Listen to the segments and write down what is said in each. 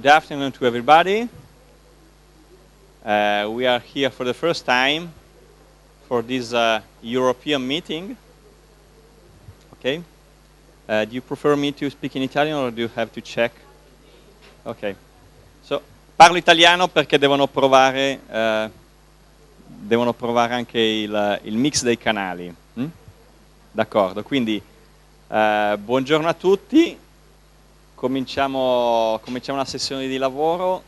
Good afternoon to everybody. Uh, we are here for the first time for this uh, European meeting. Okay. Uh, do you prefer me to speak in Italian or do you have to check? Ok. So, parlo italiano perché devono provare, eh, devono provare anche il, il, mix dei canali. Mm? D'accordo, quindi eh, buongiorno a tutti. Cominciamo, cominciamo una sessione di lavoro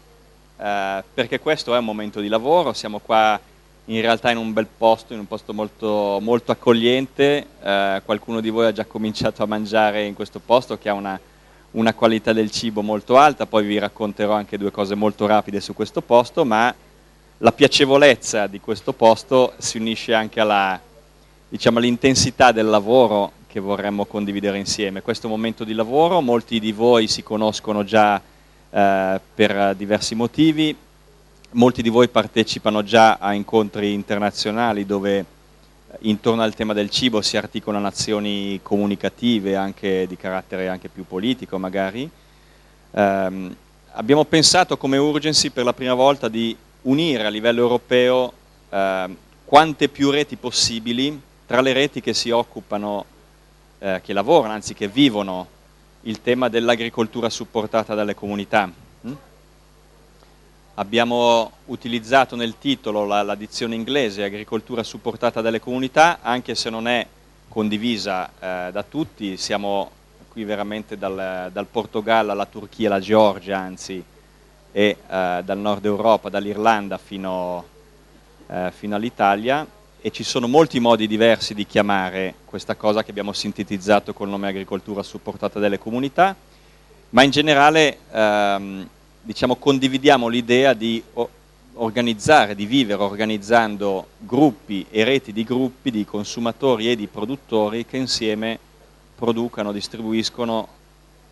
eh, perché questo è un momento di lavoro, siamo qua in realtà in un bel posto, in un posto molto, molto accogliente, eh, qualcuno di voi ha già cominciato a mangiare in questo posto che ha una, una, qualità del cibo molto alta, poi vi racconterò anche due cose molto rapide su questo posto, ma la piacevolezza di questo posto si unisce anche alla, diciamo, all'intensità del lavoro che vorremmo condividere insieme. Questo momento di lavoro, molti di voi si conoscono già eh, per diversi motivi, molti di voi partecipano già a incontri internazionali dove eh, intorno al tema del cibo si articolano azioni comunicative anche di carattere anche più politico magari. Eh, abbiamo pensato come urgency per la prima volta di unire a livello europeo eh, quante più reti possibili tra le reti che si occupano eh, che lavorano, anzi che vivono il tema dell'agricoltura supportata dalle comunità. Mm? Abbiamo utilizzato nel titolo la, la, dizione inglese agricoltura supportata dalle comunità, anche se non è condivisa eh, da tutti, siamo qui veramente dal, dal, Portogallo alla Turchia, alla Georgia anzi, e eh, dal nord Europa, dall'Irlanda fino, eh, fino all'Italia e ci sono molti modi diversi di chiamare questa cosa che abbiamo sintetizzato col nome agricoltura supportata dalle comunità, ma in generale ehm, diciamo, condividiamo l'idea di organizzare, di vivere organizzando gruppi e reti di gruppi di consumatori e di produttori che insieme producano, distribuiscono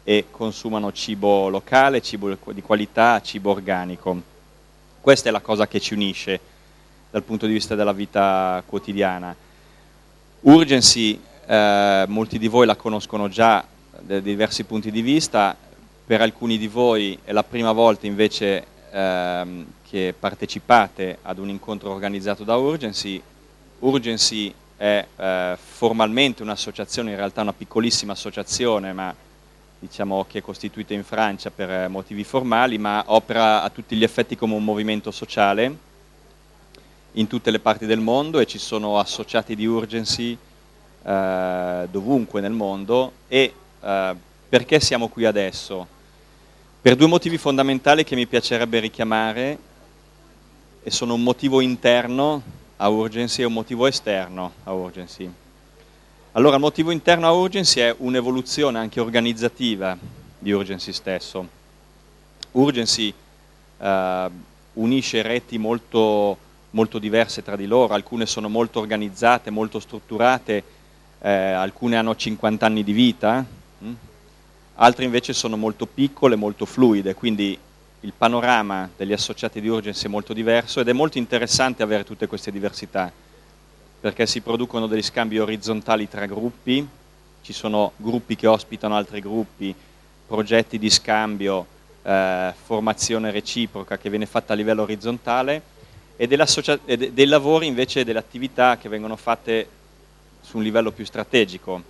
e consumano cibo locale, cibo di qualità, cibo organico. Questa è la cosa che ci unisce dal punto di vista della vita quotidiana. Urgency, eh, molti di voi la conoscono già da diversi punti di vista, per alcuni di voi è la prima volta invece ehm, che partecipate ad un incontro organizzato da Urgency. Urgency è eh, formalmente un'associazione, in realtà una piccolissima associazione, ma diciamo che è costituita in Francia per motivi formali, ma opera a tutti gli effetti come un movimento sociale in tutte le parti del mondo e ci sono associati di urgency eh, dovunque nel mondo e eh, perché siamo qui adesso? Per due motivi fondamentali che mi piacerebbe richiamare e sono un motivo interno a urgency e un motivo esterno a urgency. Allora il motivo interno a urgency è un'evoluzione anche organizzativa di urgency stesso. Urgency eh, unisce reti molto molto diverse tra di loro, alcune sono molto organizzate, molto strutturate, eh, alcune hanno 50 anni di vita, hm? altre invece sono molto piccole, molto fluide, quindi il panorama degli associati di urgency è molto diverso ed è molto interessante avere tutte queste diversità, perché si producono degli scambi orizzontali tra gruppi, ci sono gruppi che ospitano altri gruppi, progetti di scambio, eh, formazione reciproca che viene fatta a livello orizzontale, e, e dei lavori invece delle attività che vengono fatte su un livello più strategico.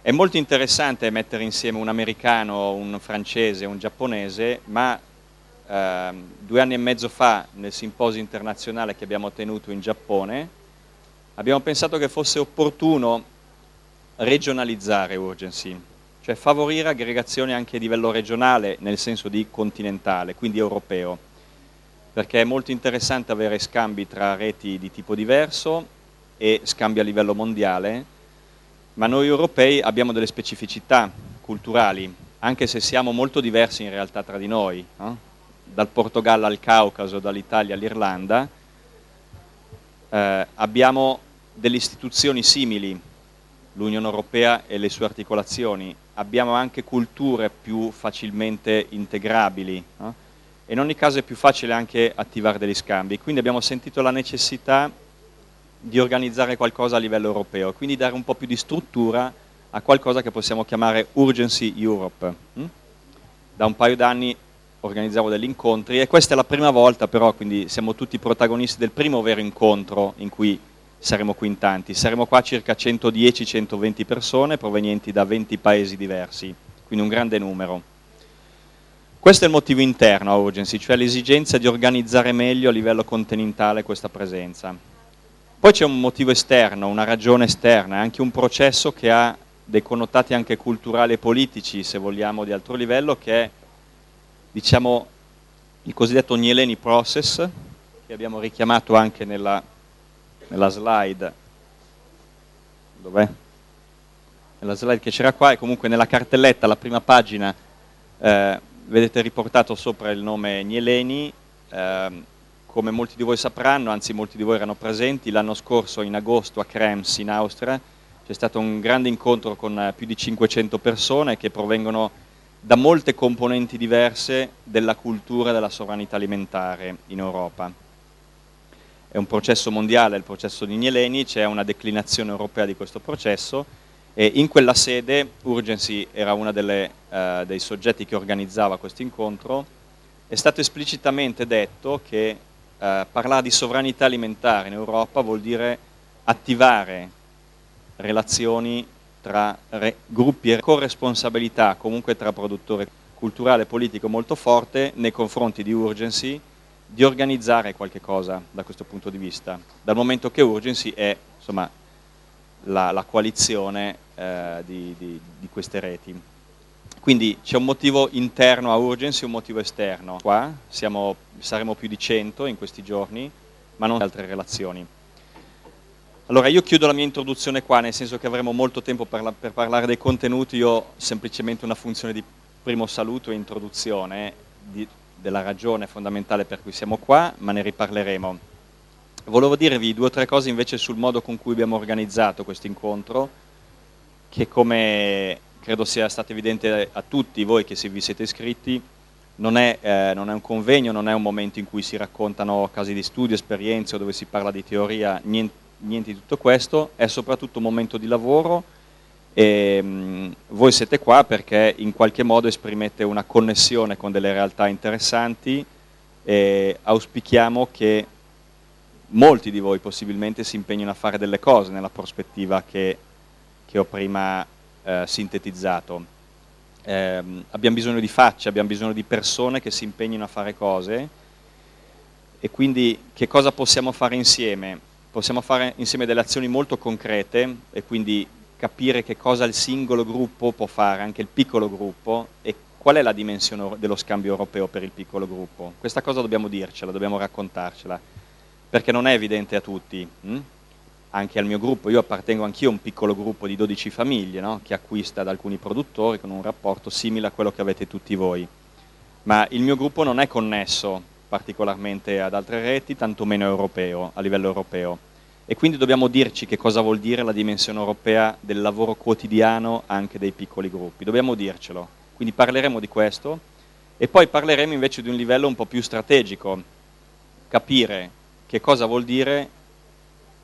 È molto interessante mettere insieme un americano, un francese, un giapponese, ma eh, due anni e mezzo fa nel simposio internazionale che abbiamo tenuto in Giappone abbiamo pensato che fosse opportuno regionalizzare Urgency, cioè favorire aggregazioni anche a livello regionale nel senso di continentale, quindi europeo perché è molto interessante avere scambi tra reti di tipo diverso e scambi a livello mondiale, ma noi europei abbiamo delle specificità culturali, anche se siamo molto diversi in realtà tra di noi, no? dal Portogallo al Caucaso, dall'Italia all'Irlanda, eh, abbiamo delle istituzioni simili, l'Unione Europea e le sue articolazioni, abbiamo anche culture più facilmente integrabili, no? E in ogni caso è più facile anche attivare degli scambi. Quindi abbiamo sentito la necessità di organizzare qualcosa a livello europeo, quindi dare un po' più di struttura a qualcosa che possiamo chiamare Urgency Europe. Hm? Da un paio d'anni organizzavo degli incontri e questa è la prima volta però, quindi siamo tutti protagonisti del primo vero incontro in cui saremo qui in tanti. Saremo qua circa 110-120 persone provenienti da 20 paesi diversi, quindi un grande numero. Questo è il motivo interno a Urgency, cioè l'esigenza di organizzare meglio a livello continentale questa presenza. Poi c'è un motivo esterno, una ragione esterna, anche un processo che ha dei connotati anche culturali e politici, se vogliamo, di altro livello, che è, diciamo, il cosiddetto Nieleni Process, che abbiamo richiamato anche nella, nella slide. Dov'è? Nella slide che c'era qua e comunque nella cartelletta, la prima pagina, eh, vedete riportato sopra il nome Nieleni, eh, come molti di voi sapranno, anzi molti di voi erano presenti, l'anno scorso in agosto a Krems in Austria c'è stato un grande incontro con eh, più di 500 persone che provengono da molte componenti diverse della cultura della sovranità alimentare in Europa. È un processo mondiale, il processo di Nieleni, c'è una declinazione europea di questo processo e in quella sede Urgency era uno uh, dei soggetti che organizzava questo incontro, è stato esplicitamente detto che uh, parlare di sovranità alimentare in Europa vuol dire attivare relazioni tra re, gruppi e corresponsabilità comunque tra produttore culturale e politico molto forte nei confronti di Urgency di organizzare qualche cosa da questo punto di vista, dal momento che Urgency è insomma, la, la coalizione eh, di, di, di, queste reti. Quindi c'è un motivo interno a Urgency e un motivo esterno. Qua siamo, saremo più di 100 in questi giorni, ma non altre relazioni. Allora io chiudo la mia introduzione qua, nel senso che avremo molto tempo per, la, per parlare dei contenuti, io ho semplicemente una funzione di primo saluto e introduzione di, della ragione fondamentale per cui siamo qua, ma ne riparleremo. Volevo dirvi due o tre cose invece sul modo con cui abbiamo organizzato questo incontro, che come credo sia stato evidente a tutti voi che vi siete iscritti, non è, eh, non è, un convegno, non è un momento in cui si raccontano casi di studio, esperienze o dove si parla di teoria, niente niente di tutto questo, è soprattutto un momento di lavoro. E mh, mm, voi siete qua perché in qualche modo esprimete una connessione con delle realtà interessanti e auspichiamo che molti di voi possibilmente si impegnino a fare delle cose nella prospettiva che, che ho prima eh, sintetizzato. Eh, abbiamo bisogno di facce, abbiamo bisogno di persone che si impegnino a fare cose e quindi che cosa possiamo fare insieme? possiamo fare insieme delle azioni molto concrete e quindi capire che cosa il singolo gruppo può fare, anche il piccolo gruppo, e qual è la dimensione dello scambio europeo per il piccolo gruppo. Questa cosa dobbiamo dircela, dobbiamo raccontarcela, perché non è evidente a tutti. Hm? Anche al mio gruppo, io appartengo anch'io a un piccolo gruppo di 12 famiglie no? che acquista da alcuni produttori con un rapporto simile a quello che avete tutti voi. Ma il mio gruppo non è connesso particolarmente ad altre reti, tantomeno europeo, a livello europeo. E quindi dobbiamo dirci che cosa vuol dire la dimensione europea del lavoro quotidiano anche dei piccoli gruppi, dobbiamo dircelo. Quindi parleremo di questo e poi parleremo invece di un livello un po' più strategico, capire che cosa vuol dire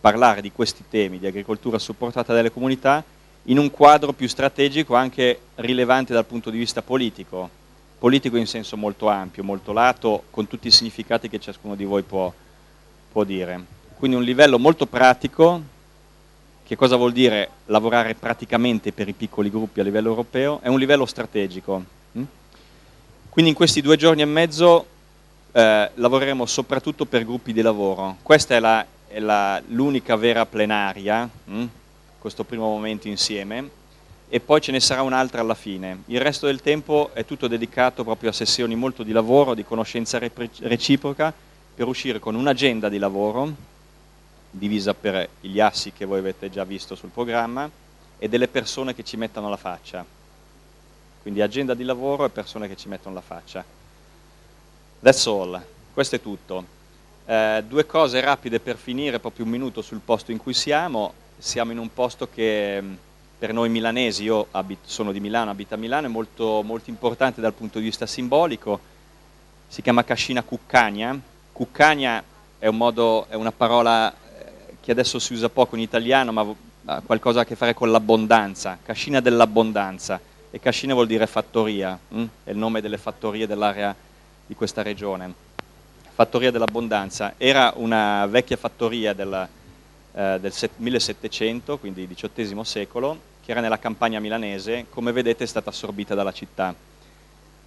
parlare di questi temi di agricoltura supportata dalle comunità in un quadro più strategico anche rilevante dal punto di vista politico, politico in senso molto ampio, molto lato, con tutti i significati che ciascuno di voi può, può dire. Quindi un livello molto pratico, che cosa vuol dire lavorare praticamente per i piccoli gruppi a livello europeo, è un livello strategico. Mm? Quindi in questi due giorni e mezzo eh, lavoreremo soprattutto per gruppi di lavoro. Questa è, l'unica vera plenaria, mm? questo primo momento insieme, e poi ce ne sarà un'altra alla fine. Il resto del tempo è tutto dedicato proprio a sessioni molto di lavoro, di conoscenza reciproca, per uscire con un'agenda di lavoro, divisa per gli assi che voi avete già visto sul programma, e delle persone che ci mettono la faccia. Quindi agenda di lavoro e persone che ci mettono la faccia. That's all, questo è tutto. Eh, due cose rapide per finire, proprio un minuto sul posto in cui siamo. Siamo in un posto che per noi milanesi, io abito, sono di Milano, abito a Milano, è molto, molto, importante dal punto di vista simbolico, si chiama Cascina Cuccagna, Cuccagna è, un modo, è una parola eh, che adesso si usa poco in italiano, ma ha qualcosa a che fare con l'abbondanza, Cascina dell'abbondanza, e Cascina vuol dire fattoria, hm? è il nome delle fattorie dell'area di questa regione. Fattoria dell'Abbondanza. Era una vecchia fattoria del, eh, del 1700, quindi XVIII secolo, che era nella campagna milanese, come vedete è stata assorbita dalla città.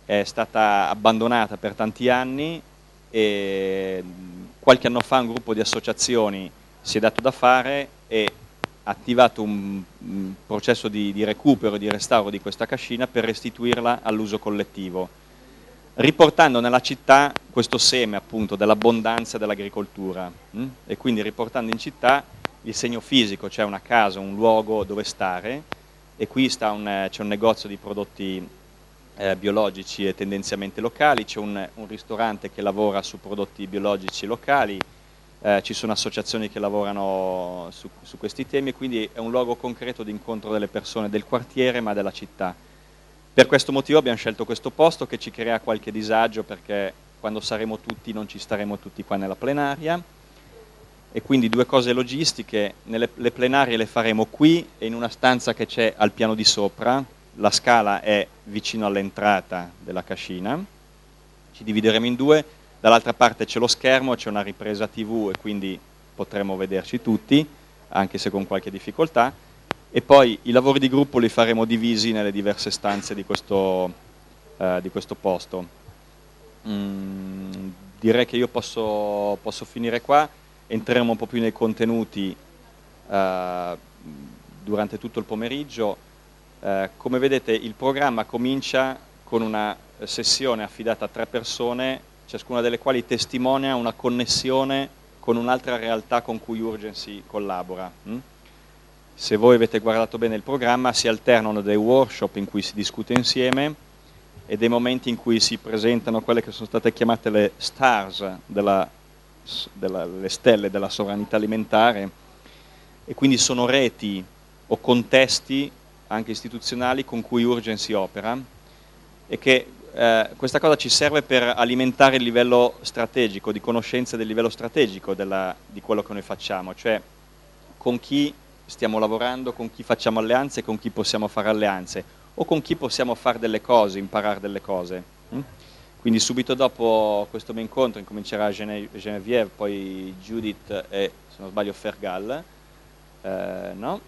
È stata abbandonata per tanti anni e qualche anno fa un gruppo di associazioni si è dato da fare e ha attivato un, un processo di, di recupero e di restauro di questa cascina per restituirla all'uso collettivo, riportando nella città questo seme appunto dell'abbondanza dell'agricoltura hm? e quindi riportando in città il segno fisico, cioè una casa, un luogo dove stare e qui c'è un, un negozio di prodotti eh, biologici e tendenzialmente locali, c'è un, un, ristorante che lavora su prodotti biologici locali, eh, ci sono associazioni che lavorano su, su, questi temi e quindi è un luogo concreto di incontro delle persone del quartiere ma della città. Per questo motivo abbiamo scelto questo posto che ci crea qualche disagio perché quando saremo tutti non ci staremo tutti qua nella plenaria. E quindi due cose logistiche, nelle, le plenarie le faremo qui e in una stanza che c'è al piano di sopra, la scala è vicino all'entrata della cascina, ci divideremo in due, dall'altra parte c'è lo schermo, c'è una ripresa tv e quindi potremo vederci tutti, anche se con qualche difficoltà, e poi i lavori di gruppo li faremo divisi nelle diverse stanze di questo, eh, di questo posto. Mm, direi che io posso, posso, finire qua, entreremo un po' più nei contenuti eh, durante tutto il pomeriggio. Eh, come vedete il programma comincia con una sessione affidata a tre persone, ciascuna delle quali testimonia una connessione con un'altra realtà con cui Urgency collabora. Hm? Se voi avete guardato bene il programma si alternano dei workshop in cui si discute insieme e dei momenti in cui si presentano quelle che sono state chiamate le stars, della, della, le stelle della sovranità alimentare e quindi sono reti o contesti anche istituzionali con cui Urgency opera e che eh, questa cosa ci serve per alimentare il livello strategico, di conoscenza del livello strategico della, di quello che noi facciamo, cioè con chi stiamo lavorando, con chi facciamo alleanze, con chi possiamo fare alleanze o con chi possiamo fare delle cose, imparare delle cose. Mm? Quindi subito dopo questo mio incontro incomincerà Genevieve, poi Judith e, se non sbaglio, Fergal, eh, no?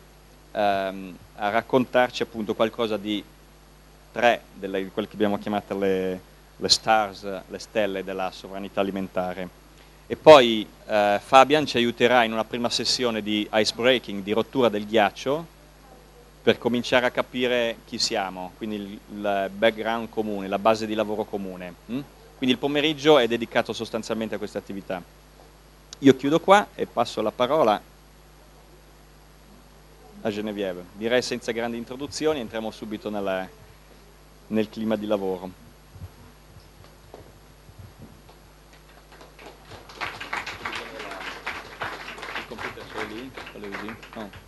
ehm, a raccontarci appunto qualcosa di tre, delle, di quelle che abbiamo chiamato le, le stars, le stelle della sovranità alimentare. E poi eh, Fabian ci aiuterà in una prima sessione di ice breaking, di rottura del ghiaccio, per cominciare a capire chi siamo, quindi il, background comune, la base di lavoro comune. Hm? Quindi il pomeriggio è dedicato sostanzialmente a queste attività. Io chiudo qua e passo la parola a Genevieve. Direi senza grandi introduzioni, entriamo subito nella, nel clima di lavoro. Il computer c'è lì? Lo usi? No.